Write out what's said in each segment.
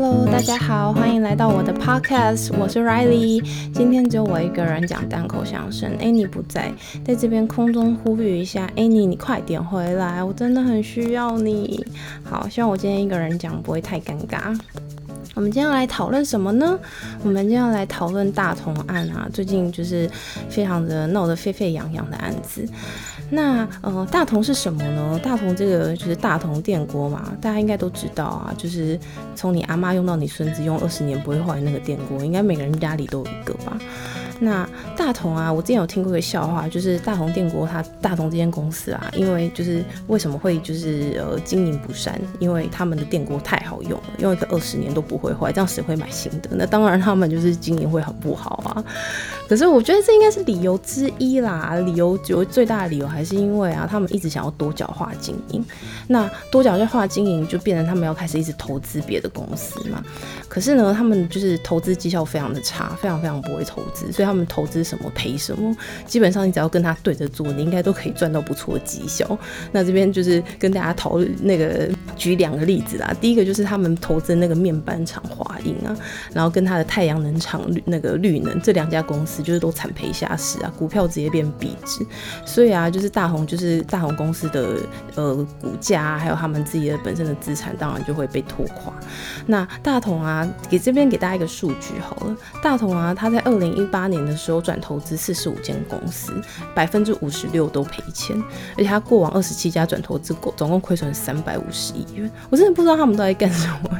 Hello，大家好，欢迎来到我的 Podcast，我是 Riley。今天只有我一个人讲单口相声，Annie 不在，在这边空中呼吁一下，Annie，你快点回来，我真的很需要你。好，希望我今天一个人讲不会太尴尬。我们今天要来讨论什么呢？我们今天要来讨论大同案啊，最近就是非常的闹得沸沸扬扬的案子。那呃，大同是什么呢？大同这个就是大同电锅嘛，大家应该都知道啊，就是从你阿妈用到你孙子用二十年不会坏那个电锅，应该每个人家里都有一个吧。那大同啊，我之前有听过一个笑话，就是大同电锅它大同这间公司啊，因为就是为什么会就是呃经营不善，因为他们的电锅太好用了，用一个二十年都不会坏，这样谁会买新的？那当然他们就是经营会很不好啊。可是我觉得这应该是理由之一啦，理由就最大的理由还是因为啊，他们一直想要多角化经营，那多角化经营就变成他们要开始一直投资别的公司嘛。可是呢，他们就是投资绩效非常的差，非常非常不会投资，所以。他们投资什么赔什么，基本上你只要跟他对着做，你应该都可以赚到不错的绩效。那这边就是跟大家讨论那个举两个例子啦。第一个就是他们投资那个面板厂华映啊，然后跟他的太阳能厂绿那个绿能这两家公司就是都惨赔下市啊，股票直接变壁纸。所以啊，就是大红就是大红公司的呃股价还有他们自己的本身的资产，当然就会被拖垮。那大同啊，给这边给大家一个数据好了，大同啊，他在二零一八年。的时候转投资四十五间公司，百分之五十六都赔钱，而且他过往二十七家转投资，总共亏损三百五十亿元。我真的不知道他们都在干什么。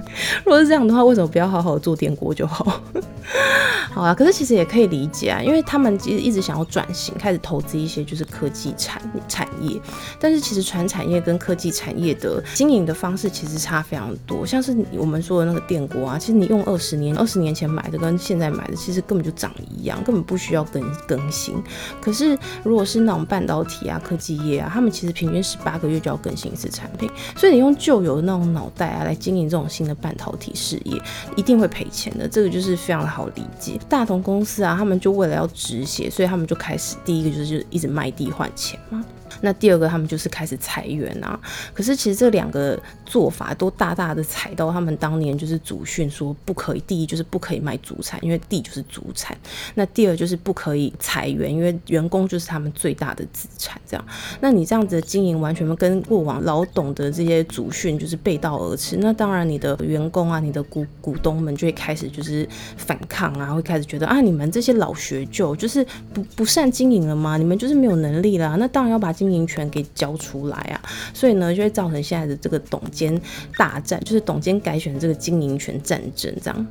如果是这样的话，为什么不要好好做电锅就好？好啊，可是其实也可以理解啊，因为他们其实一直想要转型，开始投资一些就是科技产产业。但是其实传产业跟科技产业的经营的方式其实差非常多。像是我们说的那个电锅啊，其实你用二十年，二十年前买的跟现在买的其实根本就长一样。根本不需要更更新，可是如果是那种半导体啊、科技业啊，他们其实平均十八个月就要更新一次产品，所以你用旧有那种脑袋啊来经营这种新的半导体事业，一定会赔钱的。这个就是非常的好理解。大同公司啊，他们就为了要止血，所以他们就开始第一个就是就一直卖地换钱嘛。那第二个，他们就是开始裁员啊。可是其实这两个做法都大大的踩到他们当年就是祖训说不可以。第一就是不可以卖主产，因为地就是主产。那第二就是不可以裁员，因为员工就是他们最大的资产。这样，那你这样子的经营完全跟过往老董的这些祖训就是背道而驰。那当然，你的员工啊，你的股股东们就会开始就是反抗啊，会开始觉得啊，你们这些老学究就是不不善经营了吗？你们就是没有能力了。那当然要把经营权给交出来啊，所以呢就会造成现在的这个董监大战，就是董监改选这个经营权战争这样。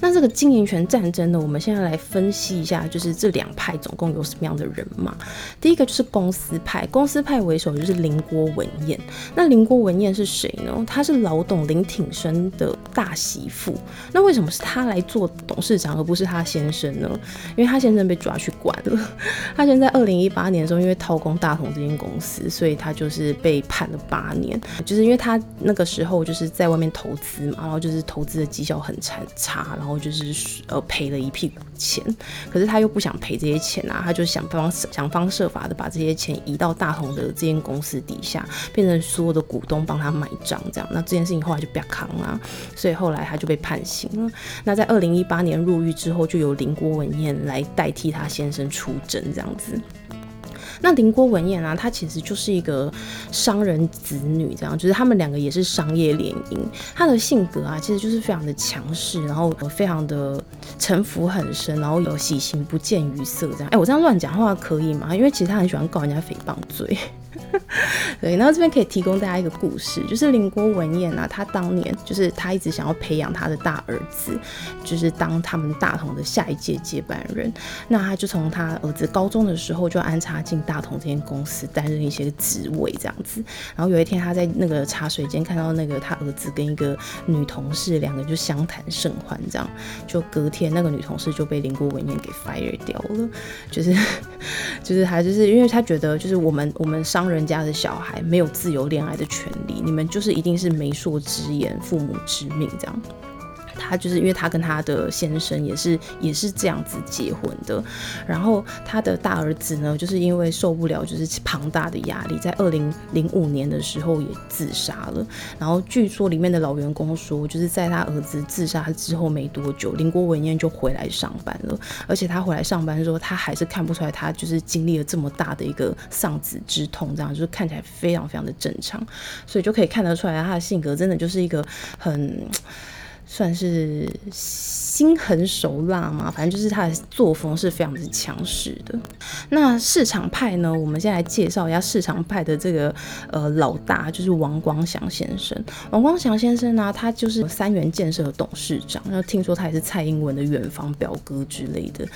那这个经营权战争呢，我们现在来分析一下，就是这两派总共有什么样的人马。第一个就是公司派，公司派为首就是林郭文彦。那林郭文彦是谁呢？他是老董林挺生的大媳妇。那为什么是他来做董事长，而不是他先生呢？因为他先生被抓去管了。他现在二零一八年的时候，因为掏空大同这间公司，所以他就是被判了八年。就是因为他那个时候就是在外面投资嘛，然后就是投资的绩效很差。然后就是呃赔了一屁股钱，可是他又不想赔这些钱啊，他就想方想方设法的把这些钱移到大同的这间公司底下，变成所有的股东帮他买账，这样，那这件事情后来就不要扛了，所以后来他就被判刑了。那在二零一八年入狱之后，就由林国文彦来代替他先生出征，这样子。那林郭文燕啊，她其实就是一个商人子女，这样就是他们两个也是商业联姻。她的性格啊，其实就是非常的强势，然后非常的城府很深，然后有喜形不见于色这样。哎，我这样乱讲话可以吗？因为其实她很喜欢告人家诽谤罪。对，然后这边可以提供大家一个故事，就是林郭文彦啊，他当年就是他一直想要培养他的大儿子，就是当他们大同的下一届接班人。那他就从他儿子高中的时候就安插进大同这间公司担任一些职位这样子。然后有一天他在那个茶水间看到那个他儿子跟一个女同事两个就相谈甚欢，这样就隔天那个女同事就被林郭文彦给 fire 掉了，就是 就是他就是因为他觉得就是我们我们上当人。家的小孩没有自由恋爱的权利，你们就是一定是媒妁之言、父母之命这样。他就是因为他跟他的先生也是也是这样子结婚的，然后他的大儿子呢，就是因为受不了就是庞大的压力，在二零零五年的时候也自杀了。然后据说里面的老员工说，就是在他儿子自杀之后没多久，林国文燕就回来上班了，而且他回来上班的时候，他还是看不出来他就是经历了这么大的一个丧子之痛，这样就是看起来非常非常的正常，所以就可以看得出来他的性格真的就是一个很。算是心狠手辣嘛，反正就是他的作风是非常之强势的。那市场派呢？我们先来介绍一下市场派的这个呃老大，就是王光祥先生。王光祥先生呢，他就是三元建设的董事长。那听说他也是蔡英文的远房表哥之类的。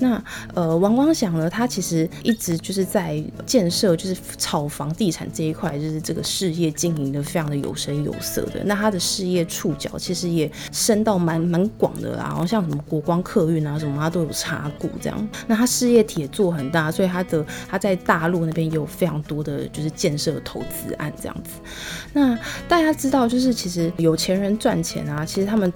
那呃，王光祥呢，他其实一直就是在建设，就是炒房地产这一块，就是这个事业经营的非常的有声有色的。那他的事业触角其实也。深到蛮蛮广的啦，然后像什么国光客运啊什么，他都有插股这样。那他事业体也做很大，所以他的他在大陆那边也有非常多的就是建设投资案这样子。那大家知道，就是其实有钱人赚钱啊，其实他们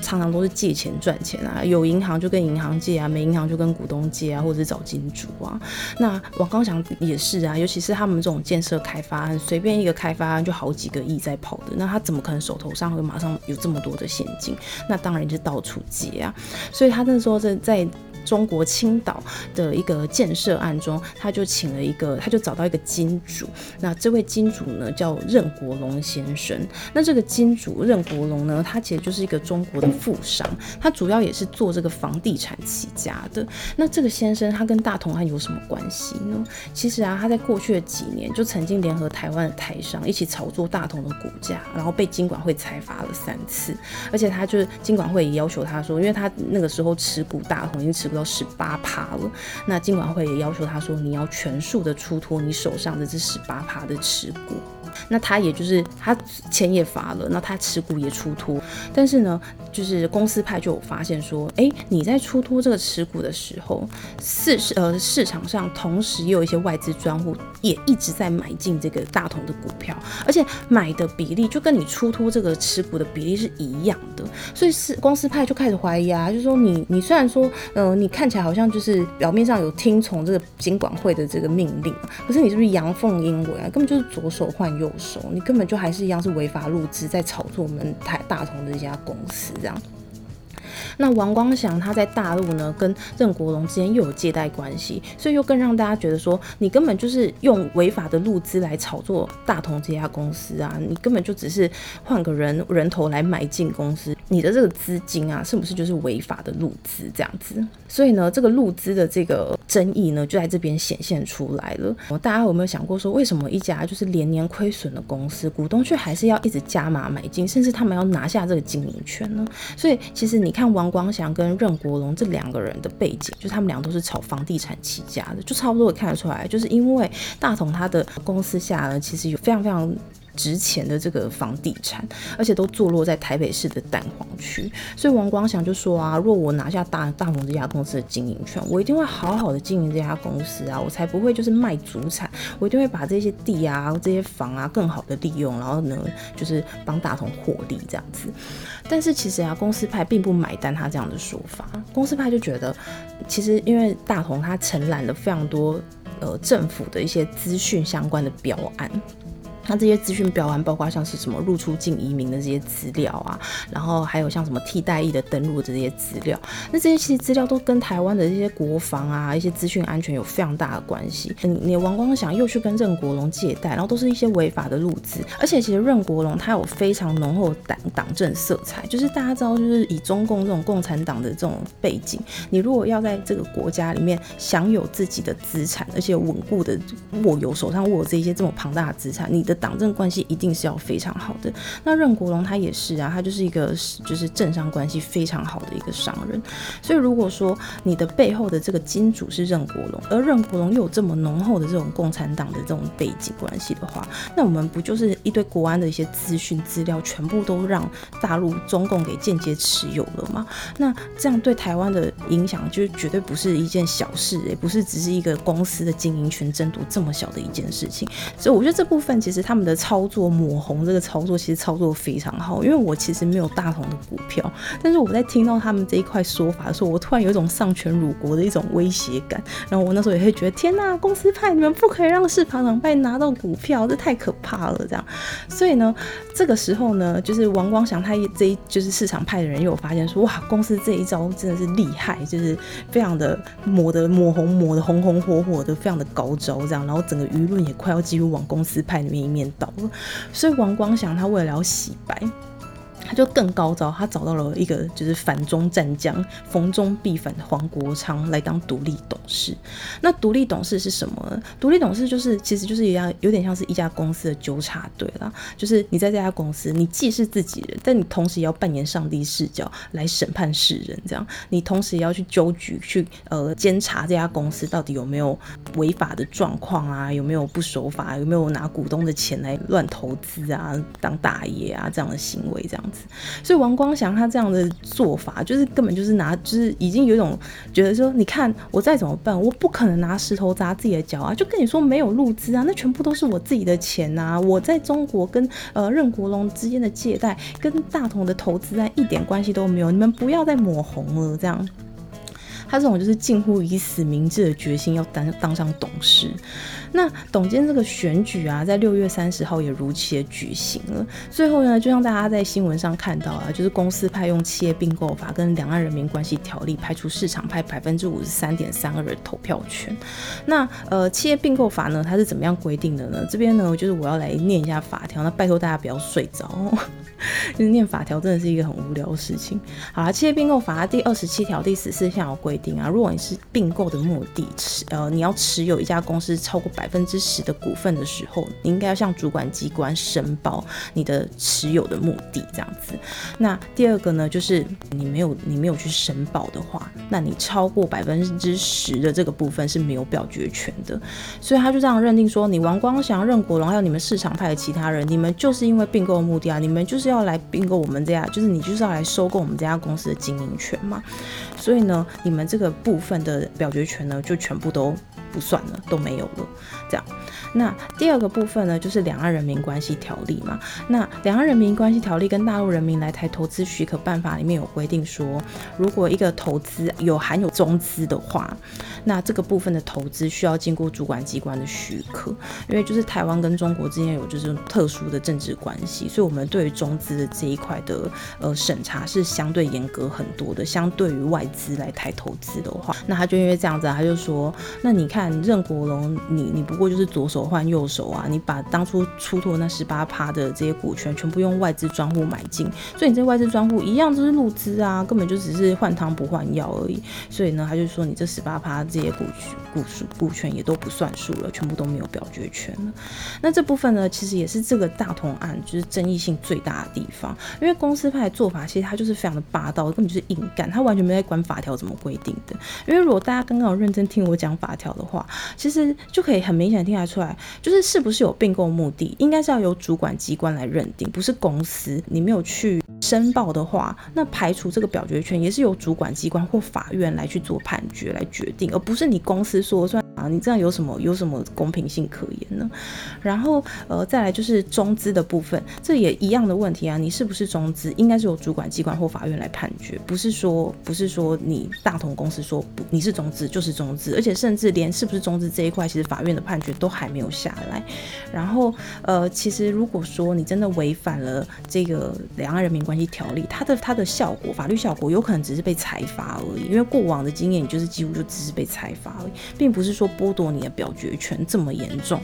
常常都是借钱赚钱啊。有银行就跟银行借啊，没银行就跟股东借啊，或者是找金主啊。那王刚祥也是啊，尤其是他们这种建设开发案，随便一个开发案就好几个亿在跑的，那他怎么可能手头上会马上有这么多的现金？那当然就到处姐啊，所以他那时候在在。中国青岛的一个建设案中，他就请了一个，他就找到一个金主。那这位金主呢，叫任国龙先生。那这个金主任国龙呢，他其实就是一个中国的富商，他主要也是做这个房地产起家的。那这个先生他跟大同案有什么关系呢？其实啊，他在过去的几年就曾经联合台湾的台商一起炒作大同的股价，然后被金管会裁罚了三次。而且他就是金管会也要求他说，因为他那个时候持股大同已经持。到十八趴了，那金管会也要求他说，你要全数的出脱你手上的这十八趴的持股。那他也就是他钱也罚了，那他持股也出脱，但是呢，就是公司派就有发现说，哎，你在出脱这个持股的时候，市呃市场上同时也有一些外资专户也一直在买进这个大同的股票，而且买的比例就跟你出脱这个持股的比例是一样的，所以是公司派就开始怀疑啊，就说你你虽然说呃你看起来好像就是表面上有听从这个监管会的这个命令，可是你是不是阳奉阴违啊？根本就是左手换右。右手，你根本就还是一样是违法入资，在炒作我们台大同的一家公司这样。那王光祥他在大陆呢，跟任国荣之间又有借贷关系，所以又更让大家觉得说，你根本就是用违法的入资来炒作大同这家公司啊，你根本就只是换个人人头来买进公司，你的这个资金啊，是不是就是违法的入资这样子？所以呢，这个入资的这个争议呢，就在这边显现出来了。大家有没有想过说，为什么一家就是连年亏损的公司，股东却还是要一直加码买进，甚至他们要拿下这个经营权呢？所以其实你看。王光祥跟任国龙这两个人的背景，就他们俩都是炒房地产起家的，就差不多也看得出来，就是因为大同他的公司下呢，其实有非常非常。值钱的这个房地产，而且都坐落在台北市的蛋黄区，所以王光祥就说啊，若我拿下大大同这家公司的经营权，我一定会好好的经营这家公司啊，我才不会就是卖祖产，我一定会把这些地啊、这些房啊更好的利用，然后呢，就是帮大同获利这样子。但是其实啊，公司派并不买单他这样的说法，公司派就觉得，其实因为大同他承揽了非常多呃政府的一些资讯相关的标案。那这些资讯表完，包括像是什么入出境移民的这些资料啊，然后还有像什么替代役的登录的这些资料，那这些其实资料都跟台湾的这些国防啊、一些资讯安全有非常大的关系。你你王光祥又去跟任国荣借贷，然后都是一些违法的入资，而且其实任国荣他有非常浓厚党党政色彩，就是大家知道，就是以中共这种共产党的这种背景，你如果要在这个国家里面享有自己的资产，而且稳固的握有手上握这些这么庞大的资产，你的党政关系一定是要非常好的。那任国龙他也是啊，他就是一个就是政商关系非常好的一个商人。所以如果说你的背后的这个金主是任国龙，而任国龙又有这么浓厚的这种共产党的这种背景关系的话，那我们不就是一堆国安的一些资讯资料全部都让大陆中共给间接持有了吗？那这样对台湾的影响就绝对不是一件小事，也不是只是一个公司的经营权争夺这么小的一件事情。所以我觉得这部分其实。他们的操作抹红这个操作其实操作非常好，因为我其实没有大同的股票，但是我在听到他们这一块说法的时候，我突然有一种丧权辱国的一种威胁感。然后我那时候也会觉得，天呐，公司派你们不可以让市场长派拿到股票，这太可怕了。这样，所以呢，这个时候呢，就是王光祥他这一就是市场派的人又有发现说，哇，公司这一招真的是厉害，就是非常的抹的抹红抹的红红火火的，非常的高招这样，然后整个舆论也快要几乎往公司派那边面倒了。所以王光祥他为了要洗白。就更高招，他找到了一个就是反中战将，逢中必反的黄国昌来当独立董事。那独立董事是什么？独立董事就是其实就是一样，有点像是一家公司的纠察队啦。就是你在这家公司，你既是自己人，但你同时也要扮演上帝视角来审判世人。这样，你同时也要去纠局，去呃监察这家公司到底有没有违法的状况啊，有没有不守法，有没有拿股东的钱来乱投资啊，当大爷啊这样的行为，这样子。所以王光祥他这样的做法，就是根本就是拿，就是已经有一种觉得说，你看我再怎么办，我不可能拿石头砸自己的脚啊！就跟你说没有路资啊，那全部都是我自己的钱啊！我在中国跟呃任国龙之间的借贷，跟大同的投资啊一点关系都没有，你们不要再抹红了，这样。他这种就是近乎以死明志的决心要当当上董事。那董监这个选举啊，在六月三十号也如期的举行了。最后呢，就像大家在新闻上看到啊，就是公司派用企业并购法跟两岸人民关系条例排除市场派百分之五十三点三二的投票权。那呃，企业并购法呢，它是怎么样规定的呢？这边呢，就是我要来念一下法条。那拜托大家不要睡着，就是念法条真的是一个很无聊的事情。好了，企业并购法第二十七条第十四项有规定啊，如果你是并购的目的持呃，你要持有一家公司超过百。分之十的股份的时候，你应该要向主管机关申报你的持有的目的，这样子。那第二个呢，就是你没有你没有去申报的话，那你超过百分之十的这个部分是没有表决权的。所以他就这样认定说，你王光祥、任国荣还有你们市场派的其他人，你们就是因为并购的目的啊，你们就是要来并购我们这家，就是你就是要来收购我们这家公司的经营权嘛。所以呢，你们这个部分的表决权呢，就全部都。不算了，都没有了。这样，那第二个部分呢，就是两岸人民关系条例嘛。那两岸人民关系条例跟大陆人民来台投资许可办法里面有规定说，如果一个投资有含有中资的话，那这个部分的投资需要经过主管机关的许可。因为就是台湾跟中国之间有就是特殊的政治关系，所以我们对于中资的这一块的呃审查是相对严格很多的。相对于外资来台投资的话，那他就因为这样子，他就说，那你看。任国龙，你你不过就是左手换右手啊！你把当初出脱那十八趴的这些股权全部用外资专户买进，所以你这外资专户一样都是入资啊，根本就只是换汤不换药而已。所以呢，他就说你这十八趴这些股股数股权也都不算数了，全部都没有表决权了。那这部分呢，其实也是这个大同案就是争议性最大的地方，因为公司派的做法其实他就是非常的霸道，根本就是硬干，他完全没在管法条怎么规定的。因为如果大家刚刚有认真听我讲法条的话，话其实就可以很明显听得出来，就是是不是有并购目的，应该是要由主管机关来认定，不是公司。你没有去申报的话，那排除这个表决权也是由主管机关或法院来去做判决来决定，而不是你公司说算啊。你这样有什么有什么公平性可言呢？然后呃，再来就是中资的部分，这也一样的问题啊。你是不是中资，应该是由主管机关或法院来判决，不是说不是说你大同公司说不你是中资就是中资，而且甚至连。是不是中资这一块，其实法院的判决都还没有下来。然后，呃，其实如果说你真的违反了这个两岸人民关系条例，它的它的效果，法律效果有可能只是被裁罚而已。因为过往的经验，你就是几乎就只是被裁罚而已，并不是说剥夺你的表决权这么严重。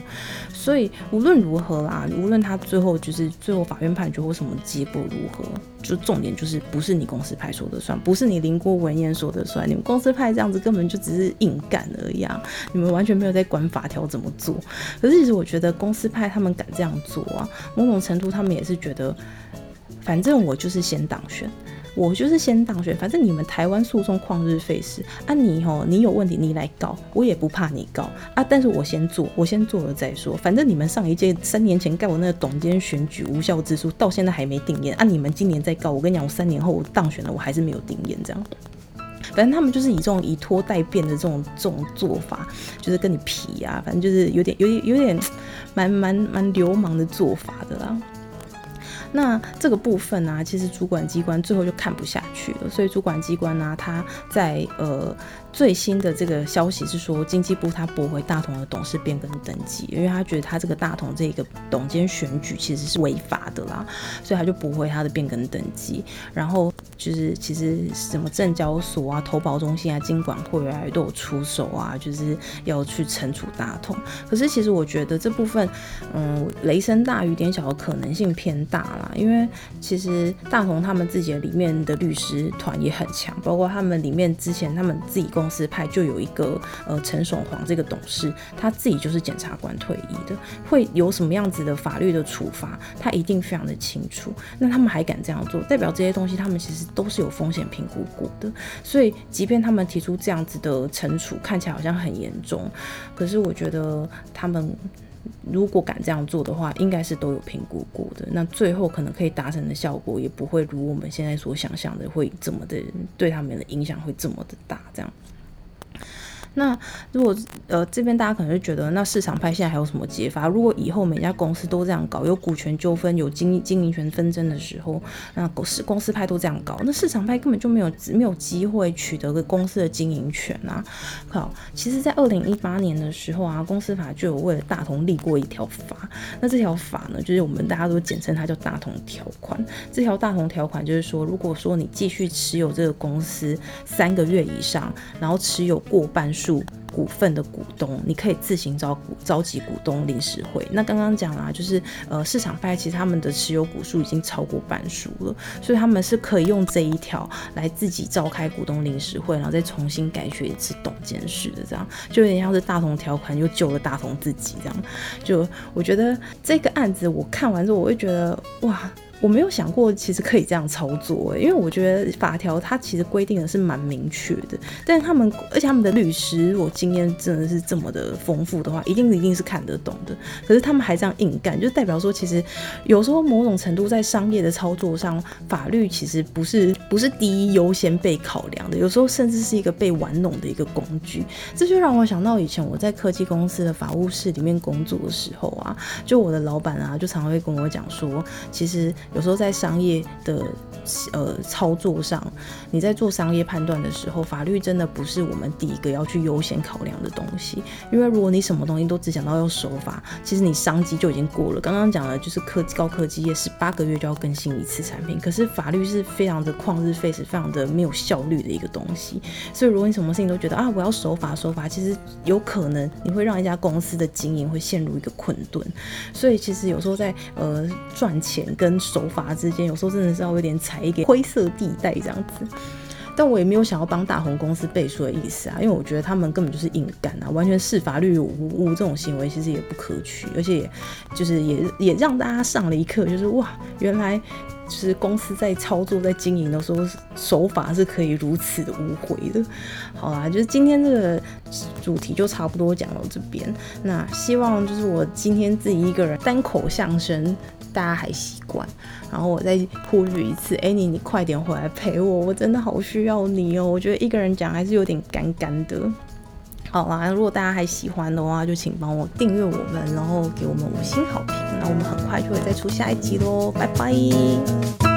所以无论如何啦，无论他最后就是最后法院判决或什么结果如何，就重点就是不是你公司派说的算，不是你林国文言说的算，你们公司派这样子根本就只是硬干而已啊。你们完全没有在管法条怎么做，可是其实我觉得公司派他们敢这样做啊，某种程度他们也是觉得，反正我就是先当选，我就是先当选，反正你们台湾诉讼旷日费时啊，你吼你有问题你来告，我也不怕你告啊，但是我先做，我先做了再说，反正你们上一届三年前盖我那个董监选举无效之书，到现在还没定验啊，你们今年再告，我跟你讲，我三年后我当选了，我还是没有定验这样。反正他们就是以这种以拖代变的这种这种做法，就是跟你皮啊，反正就是有点有点有点蛮蛮蛮流氓的做法的啦。那这个部分呢，其实主管机关最后就看不下去了，所以主管机关呢，他在呃。最新的这个消息是说，经济部他驳回大同的董事变更登记，因为他觉得他这个大同这个董监选举其实是违法的啦，所以他就驳回他的变更登记。然后就是其实什么证交所啊、投保中心啊、金管会啊都有出手啊，就是要去惩处大同。可是其实我觉得这部分，嗯，雷声大雨点小的可能性偏大啦，因为其实大同他们自己里面的律师团也很强，包括他们里面之前他们自己公司派就有一个呃陈爽煌这个董事，他自己就是检察官退役的，会有什么样子的法律的处罚，他一定非常的清楚。那他们还敢这样做，代表这些东西他们其实都是有风险评估过的。所以，即便他们提出这样子的惩处，看起来好像很严重，可是我觉得他们如果敢这样做的话，应该是都有评估过的。那最后可能可以达成的效果，也不会如我们现在所想象的会这么的对他们的影响会这么的大，这样。那如果呃这边大家可能就觉得，那市场派现在还有什么解法？如果以后每家公司都这样搞，有股权纠纷、有经经营权纷争的时候，那公司公司派都这样搞，那市场派根本就没有没有机会取得个公司的经营权啊！好，其实，在二零一八年的时候啊，公司法就有为了大同立过一条法，那这条法呢，就是我们大家都简称它叫大同条款。这条大同条款就是说，如果说你继续持有这个公司三个月以上，然后持有过半。数股份的股东，你可以自行召股召集股东临时会。那刚刚讲啦，就是呃市场派其实他们的持有股数已经超过半数了，所以他们是可以用这一条来自己召开股东临时会，然后再重新改选一次董监事的，这样就有点像是大同条款又救了大同自己这样。就我觉得这个案子我看完之后，我会觉得哇。我没有想过，其实可以这样操作，因为我觉得法条它其实规定的是蛮明确的。但他们，而且他们的律师，我经验真的是这么的丰富的话，一定一定是看得懂的。可是他们还这样硬干，就代表说，其实有时候某种程度在商业的操作上，法律其实不是不是第一优先被考量的，有时候甚至是一个被玩弄的一个工具。这就让我想到以前我在科技公司的法务室里面工作的时候啊，就我的老板啊，就常会跟我讲说，其实。有时候在商业的呃操作上，你在做商业判断的时候，法律真的不是我们第一个要去优先考量的东西。因为如果你什么东西都只想到要守法，其实你商机就已经过了。刚刚讲的就是科高科技业十八个月就要更新一次产品，可是法律是非常的旷日费时、非常的没有效率的一个东西。所以如果你什么事情都觉得啊我要守法守法，其实有可能你会让一家公司的经营会陷入一个困顿。所以其实有时候在呃赚钱跟守手法之间，有时候真的是要有点踩一点灰色地带这样子，但我也没有想要帮大红公司背书的意思啊，因为我觉得他们根本就是硬干啊，完全视法律无误这种行为其实也不可取，而且就是也也让大家上了一课，就是哇，原来就是公司在操作在经营的时候手法是可以如此的无悔的。好啦，就是今天这个主题就差不多讲到这边，那希望就是我今天自己一个人单口相声。大家还习惯，然后我再呼吁一次，哎，你你快点回来陪我，我真的好需要你哦。我觉得一个人讲还是有点干干的。好啦，如果大家还喜欢的话，就请帮我订阅我们，然后给我们五星好评。那我们很快就会再出下一集喽，拜拜。